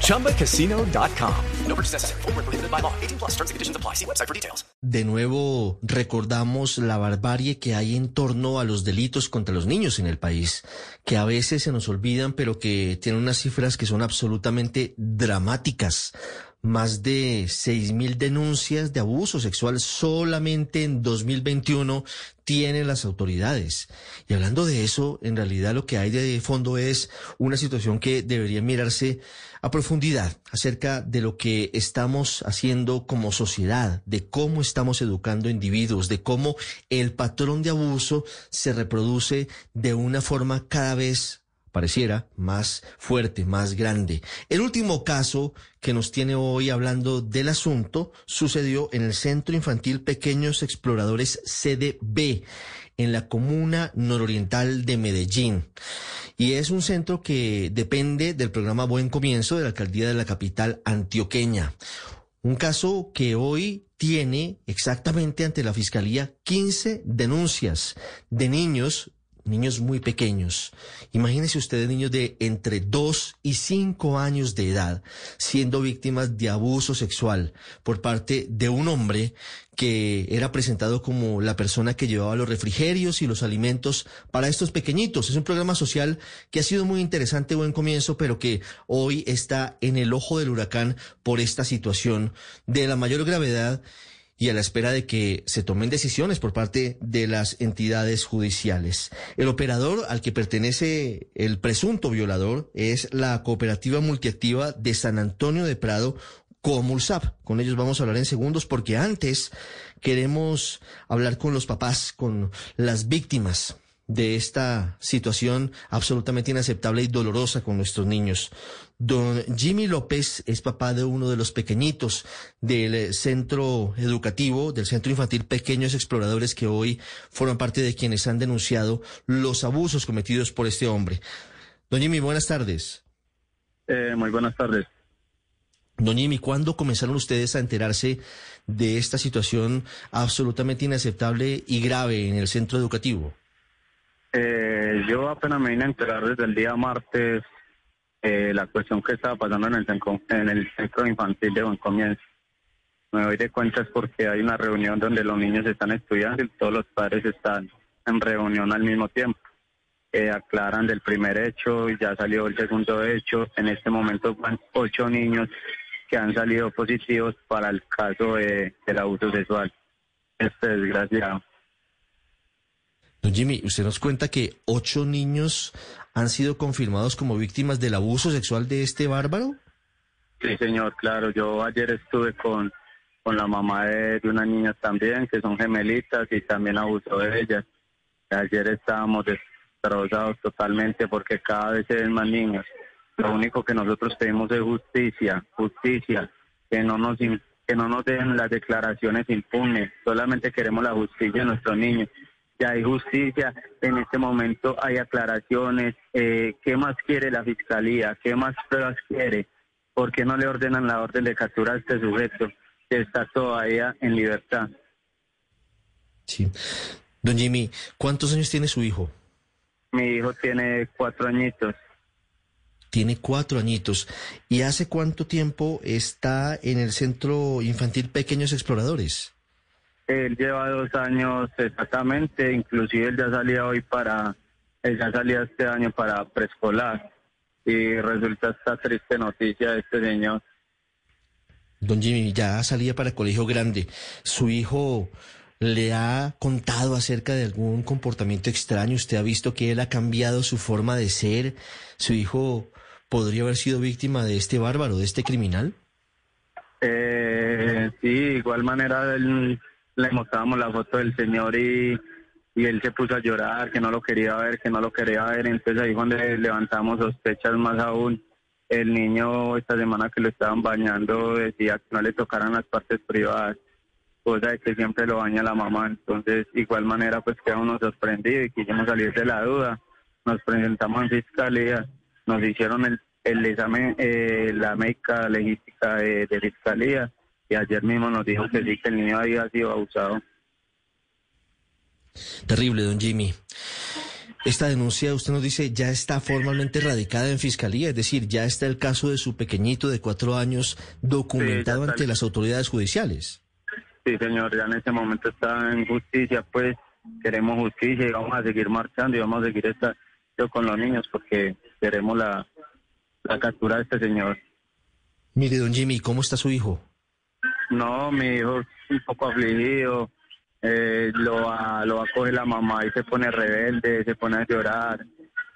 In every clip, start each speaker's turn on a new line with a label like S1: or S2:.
S1: ChumbaCasino.com. No purchase necessary. Full prohibited by law. 18 plus terms and conditions apply. See website for details.
S2: De nuevo, recordamos la barbarie que hay en torno a los delitos contra los niños en el país, que a veces se nos olvidan, pero que tienen unas cifras que son absolutamente dramáticas más de seis mil denuncias de abuso sexual solamente en 2021 tienen las autoridades. Y hablando de eso, en realidad lo que hay de fondo es una situación que debería mirarse a profundidad acerca de lo que estamos haciendo como sociedad, de cómo estamos educando individuos, de cómo el patrón de abuso se reproduce de una forma cada vez pareciera más fuerte, más grande. El último caso que nos tiene hoy hablando del asunto sucedió en el Centro Infantil Pequeños Exploradores CDB en la comuna nororiental de Medellín. Y es un centro que depende del programa Buen Comienzo de la alcaldía de la capital antioqueña. Un caso que hoy tiene exactamente ante la Fiscalía 15 denuncias de niños niños muy pequeños. Imagínense ustedes niños de entre 2 y 5 años de edad siendo víctimas de abuso sexual por parte de un hombre que era presentado como la persona que llevaba los refrigerios y los alimentos para estos pequeñitos. Es un programa social que ha sido muy interesante, buen comienzo, pero que hoy está en el ojo del huracán por esta situación de la mayor gravedad y a la espera de que se tomen decisiones por parte de las entidades judiciales. El operador al que pertenece el presunto violador es la cooperativa multiactiva de San Antonio de Prado, Comulsap. Con ellos vamos a hablar en segundos porque antes queremos hablar con los papás, con las víctimas de esta situación absolutamente inaceptable y dolorosa con nuestros niños. Don Jimmy López es papá de uno de los pequeñitos del centro educativo, del centro infantil Pequeños Exploradores, que hoy forman parte de quienes han denunciado los abusos cometidos por este hombre. Don Jimmy, buenas tardes.
S3: Eh, muy buenas tardes.
S2: Don Jimmy, ¿cuándo comenzaron ustedes a enterarse de esta situación absolutamente inaceptable y grave en el centro educativo?
S3: Eh, yo apenas me vine a enterar desde el día martes eh, la cuestión que estaba pasando en el, en el centro infantil de Buen Comienzo. Me doy de cuenta es porque hay una reunión donde los niños están estudiando y todos los padres están en reunión al mismo tiempo. Eh, aclaran del primer hecho y ya salió el segundo hecho. En este momento van ocho niños que han salido positivos para el caso del abuso sexual. Este desgraciado.
S2: Don Jimmy, usted nos cuenta que ocho niños han sido confirmados como víctimas del abuso sexual de este bárbaro.
S3: Sí, señor, claro. Yo ayer estuve con, con la mamá de, de unas niñas también, que son gemelitas, y también abusó de ellas. Ayer estábamos destrozados totalmente porque cada vez se ven más niños. Lo único que nosotros pedimos es justicia, justicia, que no nos que no nos den las declaraciones impunes. Solamente queremos la justicia de nuestros niños ya hay justicia, en este momento hay aclaraciones, eh, ¿qué más quiere la fiscalía? ¿Qué más pruebas quiere? ¿Por qué no le ordenan la orden de captura a este sujeto que está todavía en libertad?
S2: Sí. Don Jimmy, ¿cuántos años tiene su hijo?
S3: Mi hijo tiene cuatro añitos.
S2: Tiene cuatro añitos. ¿Y hace cuánto tiempo está en el Centro Infantil Pequeños Exploradores?
S3: Él lleva dos años exactamente, inclusive él ya salía hoy para, él ya salía este año para preescolar y resulta esta triste noticia de este señor.
S2: Don Jimmy, ya salía para colegio grande. ¿Su hijo le ha contado acerca de algún comportamiento extraño? ¿Usted ha visto que él ha cambiado su forma de ser? ¿Su hijo podría haber sido víctima de este bárbaro, de este criminal?
S3: Eh, sí, igual manera él le mostrábamos la foto del señor y, y él se puso a llorar, que no lo quería ver, que no lo quería ver. Entonces ahí cuando levantamos sospechas más aún. El niño esta semana que lo estaban bañando decía que no le tocaran las partes privadas. cosa de que siempre lo baña la mamá. Entonces, igual manera, pues queda uno sorprendido y quisimos salir de la duda. Nos presentamos en fiscalía, nos hicieron el, el examen, eh, la médica legística de, de fiscalía y ayer mismo nos dijo que sí, que el niño había sido abusado.
S2: Terrible, don Jimmy. Esta denuncia, usted nos dice, ya está formalmente radicada en fiscalía, es decir, ya está el caso de su pequeñito de cuatro años documentado
S3: Sí,
S2: ante las autoridades judiciales.
S3: Sí, señor, ya en este momento está en justicia, pues queremos justicia y vamos a seguir marchando y vamos a seguir estando con los niños porque queremos la, la captura de este señor.
S2: Mire, don Jimmy, ¿cómo está su hijo?
S3: No, mi hijo es un poco afligido, eh, lo, va, lo va a coger la mamá y se pone rebelde, se pone a llorar.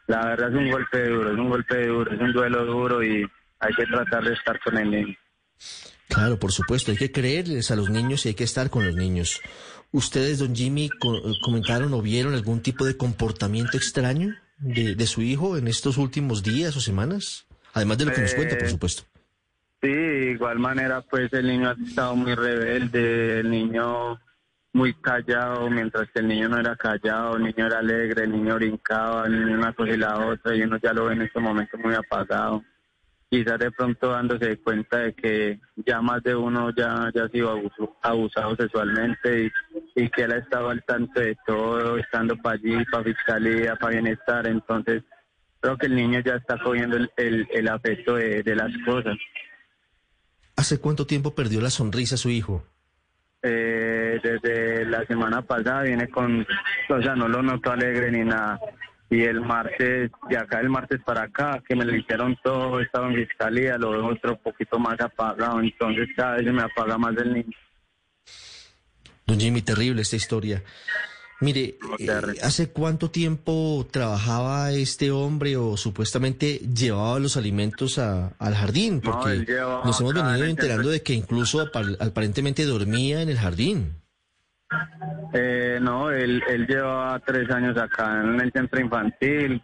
S3: La verdad es un golpe duro, es un golpe duro, es un duelo duro y hay que tratar de estar con el niño.
S2: Claro, por supuesto, hay que creerles a los niños y hay que estar con los niños. ¿Ustedes, don Jimmy, co- comentaron o vieron algún tipo de comportamiento extraño de, de su hijo en estos últimos días o semanas? Además de lo que nos cuenta, por
S3: Eh,
S2: supuesto.
S3: Sí, de igual manera, pues el niño ha estado muy rebelde, el niño muy callado, mientras que el niño no era callado, el niño era alegre, el niño brincaba, el niño una cosa la otra, y uno ya lo ve en este momento muy apagado. Quizás de pronto dándose cuenta de que ya más de uno ya, ya ha sido abuso- abusado sexualmente y, y que él ha estado al tanto de todo, estando para allí, para fiscalía, para bienestar, entonces creo que el niño ya está cogiendo el, el, el afecto de, de las cosas.
S2: ¿Hace cuánto tiempo perdió la sonrisa su hijo?
S3: Eh, desde la semana pasada viene con, o sea, no lo noto alegre ni nada. Y el martes, de acá el martes para acá, que me lo hicieron todo, estaba en fiscalía, lo veo otro poquito más apagado, entonces cada vez se me apaga más el niño.
S2: Don Jimmy, terrible esta historia. Mire, eh. ¿hace cuánto tiempo trabajaba este hombre o supuestamente llevaba los alimentos a- al jardín? Porque
S3: llevaba
S2: nos hemos venido enterando de que incluso apar- aparentemente dormía en el jardín.
S3: Eh, no, él, él lleva tres años acá en el centro infantil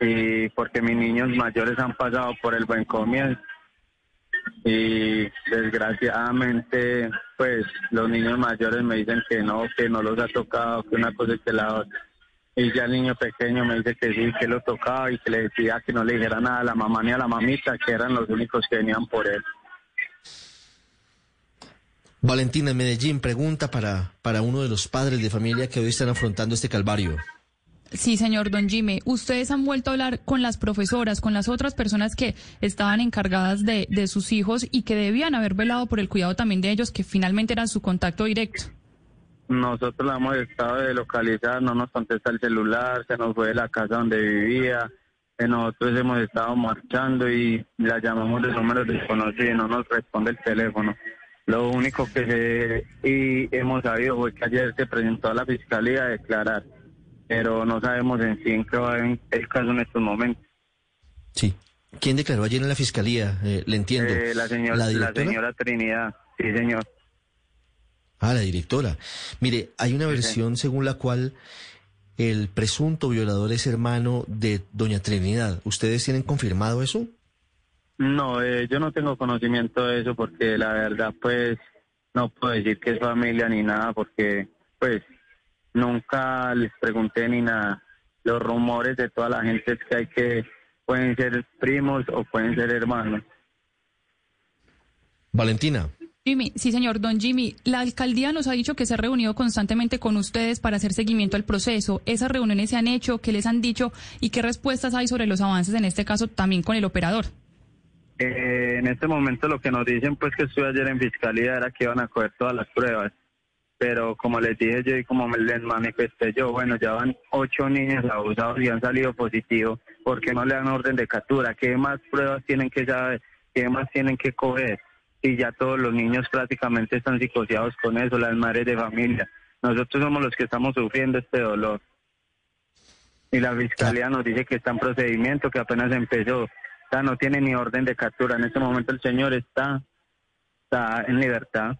S3: y porque mis niños mayores han pasado por el buen comienzo y desgraciadamente pues los niños mayores me dicen que no, que no los ha tocado, que una cosa y que la otra. Y ya el niño pequeño me dice que sí, que lo tocaba y que le decía que no le dijera nada a la mamá ni a la mamita, que eran los únicos que venían por él.
S2: Valentina en Medellín pregunta para, para uno de los padres de familia que hoy están afrontando este calvario.
S4: Sí, señor Don Jimmy. Ustedes han vuelto a hablar con las profesoras, con las otras personas que estaban encargadas de, de sus hijos y que debían haber velado por el cuidado también de ellos, que finalmente eran su contacto directo.
S3: Nosotros la hemos estado de localizar, no nos contesta el celular, se nos fue de la casa donde vivía. Eh, Nosotros hemos estado marchando y la llamamos de números desconocidos, no nos responde el teléfono. Lo único que se, y hemos sabido fue que ayer se presentó a la fiscalía a declarar, pero no sabemos en sí en qué va en- el caso en estos momentos.
S2: Sí. ¿Quién declaró ayer en la fiscalía? Eh, le entiendo.
S3: Eh, la, señora, la, señora Trinidad, sí señor.
S2: Ah, la directora. Mire, hay una versión según la cual el presunto violador es hermano de doña Trinidad. ¿Ustedes tienen confirmado eso?
S3: No, eh, yo no tengo conocimiento de eso porque la verdad pues no puedo decir que es familia ni nada porque pues nunca les pregunté ni nada. Los rumores de toda la gente es que hay que pueden ser primos o pueden ser hermanos.
S2: Valentina.
S4: Jimmy, sí, señor Don Jimmy, la alcaldía nos ha dicho que se ha reunido constantemente con ustedes para hacer seguimiento al proceso. ¿Esas reuniones se han hecho? ¿Qué les han dicho? ¿Y qué respuestas hay sobre los avances en este caso también con el operador?
S3: Eh, en este momento lo que nos dicen pues que estuve ayer en fiscalía era que iban a coger todas las pruebas. Pero como les dije yo y como me les manifesté yo, bueno, ya van ocho niños abusados y han salido positivos. ¿Por qué no le dan orden de captura? ¿Qué más pruebas tienen que saber? ¿Qué más tienen que coger? Y ya todos los niños prácticamente están psicoseados con eso, las madres de familia. Nosotros somos los que estamos sufriendo este dolor. Y la fiscalía nos dice que está en procedimiento, que apenas empezó. O sea, no tiene ni orden de captura. En este momento el señor está, está en libertad.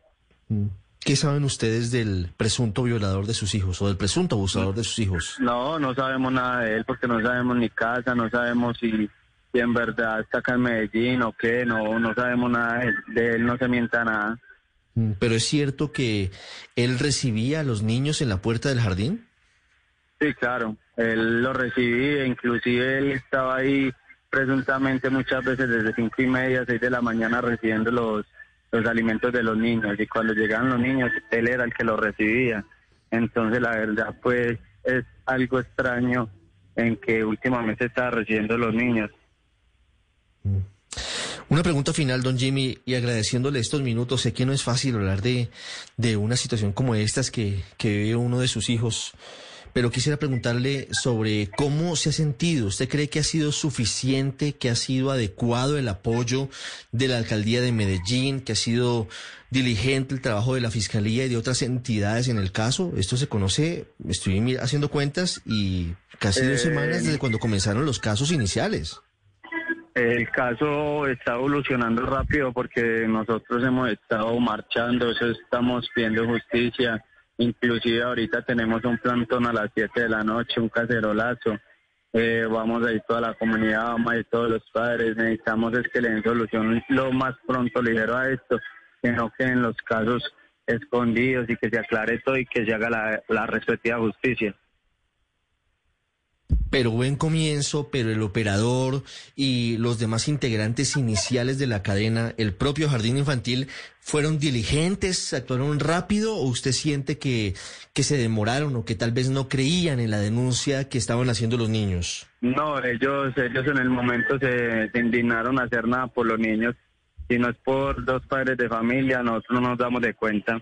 S2: Mm. ¿Qué saben ustedes del presunto violador de sus hijos o del presunto abusador de sus hijos?
S3: No, no sabemos nada de él porque no sabemos ni casa, no sabemos si, si en verdad está acá en Medellín o qué, no, no sabemos nada de él, de él no se mienta nada.
S2: Mm, Pero es cierto que él recibía a los niños en la puerta del jardín.
S3: Sí, claro, él lo recibía, inclusive él estaba ahí presuntamente muchas veces desde cinco y media, seis de la mañana recibiendo los, los alimentos de los niños y cuando llegaban los niños él era el que los recibía. Entonces la verdad pues es algo extraño en que últimamente está recibiendo los niños.
S2: Una pregunta final, don Jimmy, y agradeciéndole estos minutos. Sé que no es fácil hablar de, de una situación como estas que, que vive uno de sus hijos, pero quisiera preguntarle sobre cómo se ha sentido. ¿Usted cree que ha sido suficiente, que ha sido adecuado el apoyo de la alcaldía de Medellín, que ha sido diligente el trabajo de la fiscalía y de otras entidades en el caso? Esto se conoce, estoy haciendo cuentas y casi dos
S3: Eh,
S2: semanas desde cuando comenzaron los casos iniciales.
S3: El caso está evolucionando rápido porque nosotros hemos estado marchando, eso estamos pidiendo justicia. Inclusive ahorita tenemos un plantón a las 7 de la noche, un cacerolazo. Eh, vamos a ir toda la comunidad, vamos a ir todos los padres. Necesitamos es que le den solución lo más pronto ligero a esto, que no queden los casos escondidos y que se aclare todo y que se haga la, la respectiva justicia.
S2: Pero buen comienzo, pero el operador y los demás integrantes iniciales de la cadena, el propio jardín infantil, ¿fueron diligentes, actuaron rápido o usted siente que, que se demoraron o que tal vez no creían en la denuncia que estaban haciendo los niños?
S3: No, ellos, ellos en el momento se, se indignaron a hacer nada por los niños. Si no es por dos padres de familia, nosotros no nos damos de cuenta.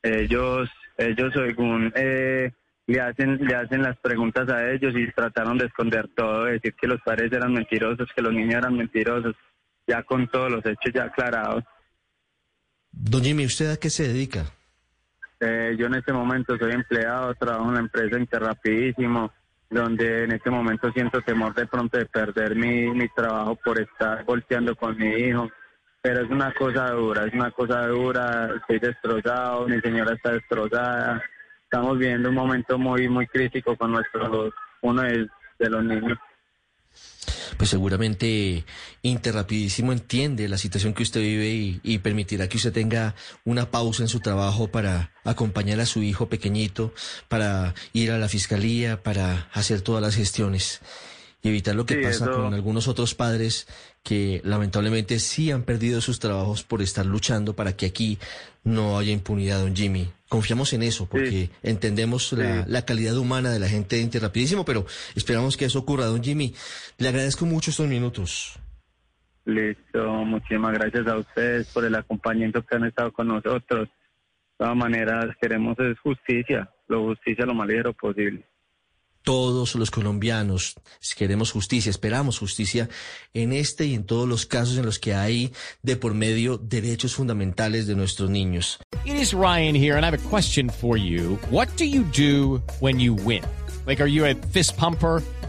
S3: Ellos, ellos según eh, le hacen, le hacen las preguntas a ellos y trataron de esconder todo, de decir que los padres eran mentirosos, que los niños eran mentirosos, ya con todos los hechos ya aclarados.
S2: Don Jimmy, ¿usted a qué se dedica?
S3: Eh, yo en este momento soy empleado, trabajo en la empresa Interrapidísimo, donde en este momento siento temor de pronto de perder mi, mi trabajo por estar volteando con mi hijo. Pero es una cosa dura, es una cosa dura, estoy destrozado, mi señora está destrozada. Estamos viviendo un momento muy, muy crítico con nuestro, uno de, los niños.
S2: Pues seguramente Interrapidísimo entiende la situación que usted vive y permitirá que usted tenga una pausa en su trabajo para acompañar a su hijo pequeñito, para ir a la fiscalía, para hacer todas las gestiones y evitar lo que
S3: Sí,
S2: pasa
S3: eso-
S2: con algunos otros padres que lamentablemente sí han perdido sus trabajos por estar luchando para que aquí no haya impunidad, don Jimmy. Confiamos en eso porque
S3: Sí.
S2: entendemos la,
S3: Sí.
S2: la calidad humana de la gente de Interrapidísimo, pero esperamos que eso ocurra, don Jimmy. Le agradezco mucho estos minutos.
S3: Listo, muchísimas gracias a ustedes por el acompañamiento que han estado con nosotros. De todas maneras, queremos es justicia, lo justicia lo más ligero posible.
S2: Todos los colombianos queremos justicia, esperamos justicia en este y en todos los casos en los que hay de por medio derechos fundamentales de nuestros niños.
S5: It is Ryan here, and I have a question for you. What do you do when you win? Like, are you a fist pumper?